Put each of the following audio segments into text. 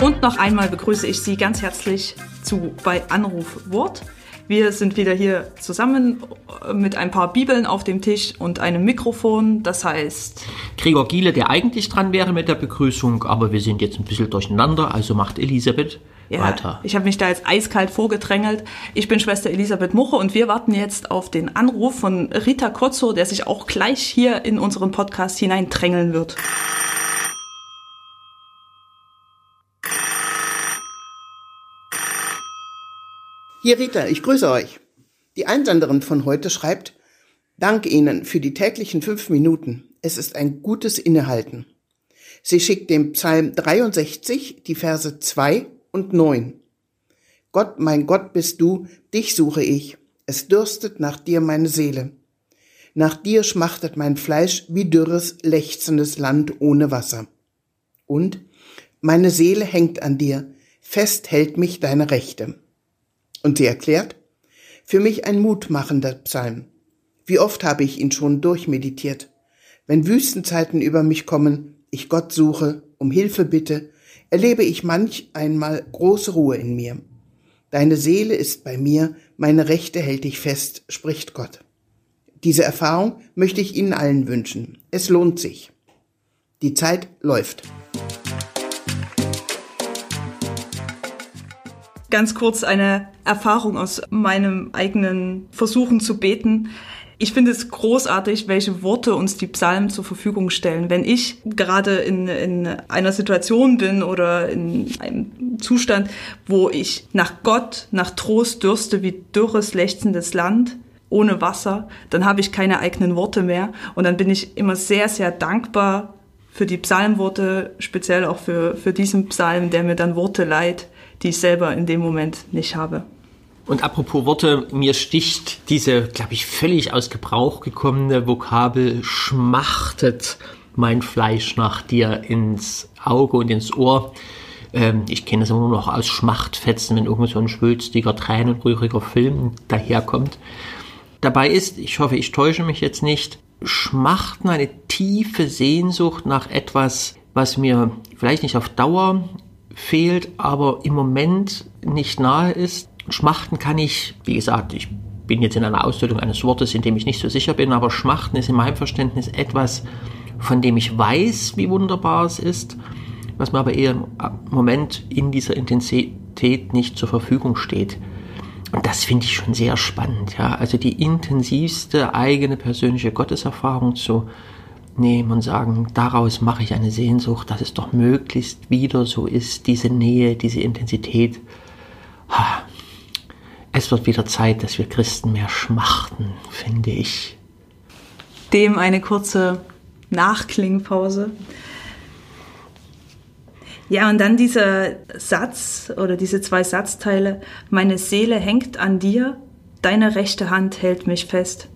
Und noch einmal begrüße ich Sie ganz herzlich zu bei Anruf Wort. Wir sind wieder hier zusammen mit ein paar Bibeln auf dem Tisch und einem Mikrofon. Das heißt. Gregor Giele, der eigentlich dran wäre mit der Begrüßung, aber wir sind jetzt ein bisschen durcheinander, also macht Elisabeth Ja, weiter. ich habe mich da jetzt eiskalt vorgedrängelt. Ich bin Schwester Elisabeth Muche und wir warten jetzt auf den Anruf von Rita Kotzo, der sich auch gleich hier in unseren Podcast hineindrängeln wird. Hier Rita, ich grüße euch. Die Einsenderin von heute schreibt, Dank Ihnen für die täglichen fünf Minuten. Es ist ein gutes Innehalten. Sie schickt dem Psalm 63 die Verse 2 und 9. Gott, mein Gott bist du, dich suche ich. Es dürstet nach dir meine Seele. Nach dir schmachtet mein Fleisch wie dürres, lechzendes Land ohne Wasser. Und meine Seele hängt an dir, fest hält mich deine Rechte. Und sie erklärt, für mich ein mutmachender Psalm. Wie oft habe ich ihn schon durchmeditiert. Wenn Wüstenzeiten über mich kommen, ich Gott suche, um Hilfe bitte, erlebe ich manch einmal große Ruhe in mir. Deine Seele ist bei mir, meine Rechte hält dich fest, spricht Gott. Diese Erfahrung möchte ich Ihnen allen wünschen. Es lohnt sich. Die Zeit läuft. Ganz kurz eine Erfahrung aus meinem eigenen Versuchen zu beten. Ich finde es großartig, welche Worte uns die Psalmen zur Verfügung stellen. Wenn ich gerade in, in einer Situation bin oder in einem Zustand, wo ich nach Gott, nach Trost dürste wie dürres, lechzendes Land, ohne Wasser, dann habe ich keine eigenen Worte mehr. Und dann bin ich immer sehr, sehr dankbar für die Psalmworte, speziell auch für, für diesen Psalm, der mir dann Worte leiht, die ich selber in dem Moment nicht habe. Und apropos Worte, mir sticht diese, glaube ich, völlig aus Gebrauch gekommene Vokabel schmachtet mein Fleisch nach dir ins Auge und ins Ohr. Ähm, ich kenne es immer noch aus Schmachtfetzen, wenn irgend so ein schwülstiger, tränenrühriger Film daherkommt. Dabei ist, ich hoffe, ich täusche mich jetzt nicht, Schmachten eine tiefe Sehnsucht nach etwas, was mir vielleicht nicht auf Dauer fehlt, aber im Moment nicht nahe ist. Schmachten kann ich, wie gesagt, ich bin jetzt in einer Ausdeutung eines Wortes, in dem ich nicht so sicher bin, aber Schmachten ist in meinem Verständnis etwas, von dem ich weiß, wie wunderbar es ist, was mir aber eher im Moment in dieser Intensität nicht zur Verfügung steht. Und das finde ich schon sehr spannend, ja. Also die intensivste eigene persönliche Gotteserfahrung zu nehmen und sagen, daraus mache ich eine Sehnsucht, dass es doch möglichst wieder so ist, diese Nähe, diese Intensität. Es wird wieder Zeit, dass wir Christen mehr schmachten, finde ich. Dem eine kurze Nachklingpause. Ja, und dann dieser Satz oder diese zwei Satzteile, meine Seele hängt an dir, deine rechte Hand hält mich fest.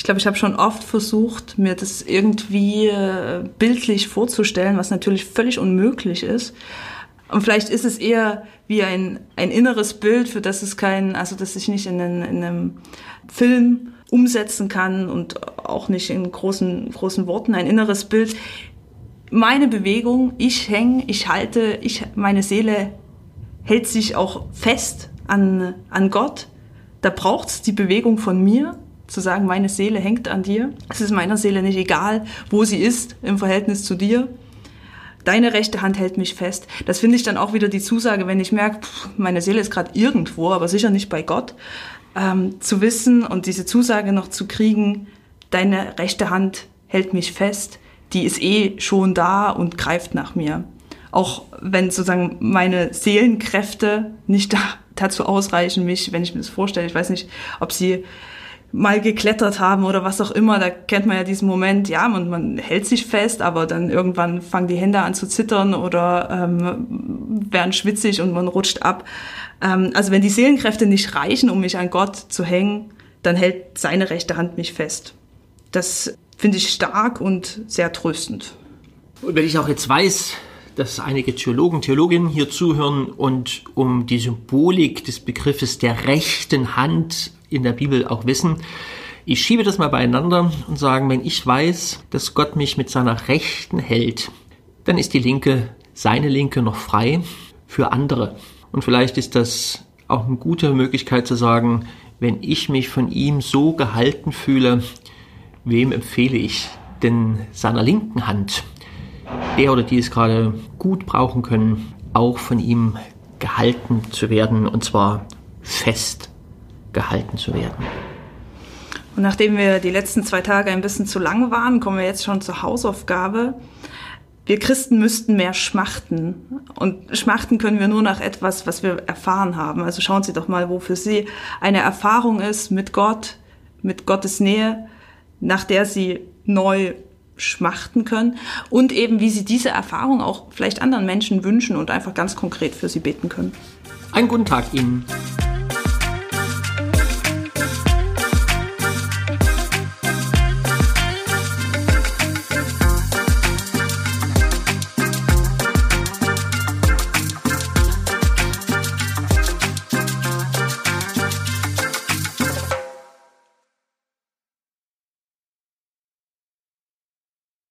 Ich glaube, ich habe schon oft versucht, mir das irgendwie äh, bildlich vorzustellen, was natürlich völlig unmöglich ist. Und vielleicht ist es eher wie ein, ein inneres Bild, für das es kein, also das ich nicht in, in einem Film umsetzen kann und auch nicht in großen, großen Worten, ein inneres Bild. Meine Bewegung, ich hänge, ich halte, ich, meine Seele hält sich auch fest an, an Gott. Da braucht's die Bewegung von mir, zu sagen, meine Seele hängt an dir. Es ist meiner Seele nicht egal, wo sie ist im Verhältnis zu dir. Deine rechte Hand hält mich fest. Das finde ich dann auch wieder die Zusage, wenn ich merke, meine Seele ist gerade irgendwo, aber sicher nicht bei Gott. Ähm, zu wissen und diese Zusage noch zu kriegen, deine rechte Hand hält mich fest, die ist eh schon da und greift nach mir. Auch wenn sozusagen meine Seelenkräfte nicht da, dazu ausreichen, mich, wenn ich mir das vorstelle, ich weiß nicht, ob sie mal geklettert haben oder was auch immer, da kennt man ja diesen Moment, ja, man, man hält sich fest, aber dann irgendwann fangen die Hände an zu zittern oder ähm, werden schwitzig und man rutscht ab. Ähm, also wenn die Seelenkräfte nicht reichen, um mich an Gott zu hängen, dann hält seine rechte Hand mich fest. Das finde ich stark und sehr tröstend. Und wenn ich auch jetzt weiß, dass einige Theologen, Theologinnen hier zuhören und um die Symbolik des Begriffes der rechten Hand in der Bibel auch wissen, Ich schiebe das mal beieinander und sage, wenn ich weiß, dass Gott mich mit seiner Rechten hält, dann ist die Linke, seine Linke noch frei für andere. Und vielleicht ist das auch eine gute Möglichkeit zu sagen, wenn ich mich von ihm so gehalten fühle, wem empfehle ich denn seiner linken Hand, der oder die es gerade gut brauchen können, auch von ihm gehalten zu werden und zwar fest gehalten zu werden. Und nachdem wir die letzten zwei Tage ein bisschen zu lang waren, kommen wir jetzt schon zur Hausaufgabe. Wir Christen müssten mehr schmachten. Und schmachten können wir nur nach etwas, was wir erfahren haben. Also schauen Sie doch mal, wo für Sie eine Erfahrung ist mit Gott, mit Gottes Nähe, nach der Sie neu schmachten können und eben wie Sie diese Erfahrung auch vielleicht anderen Menschen wünschen und einfach ganz konkret für sie beten können. Einen guten Tag Ihnen.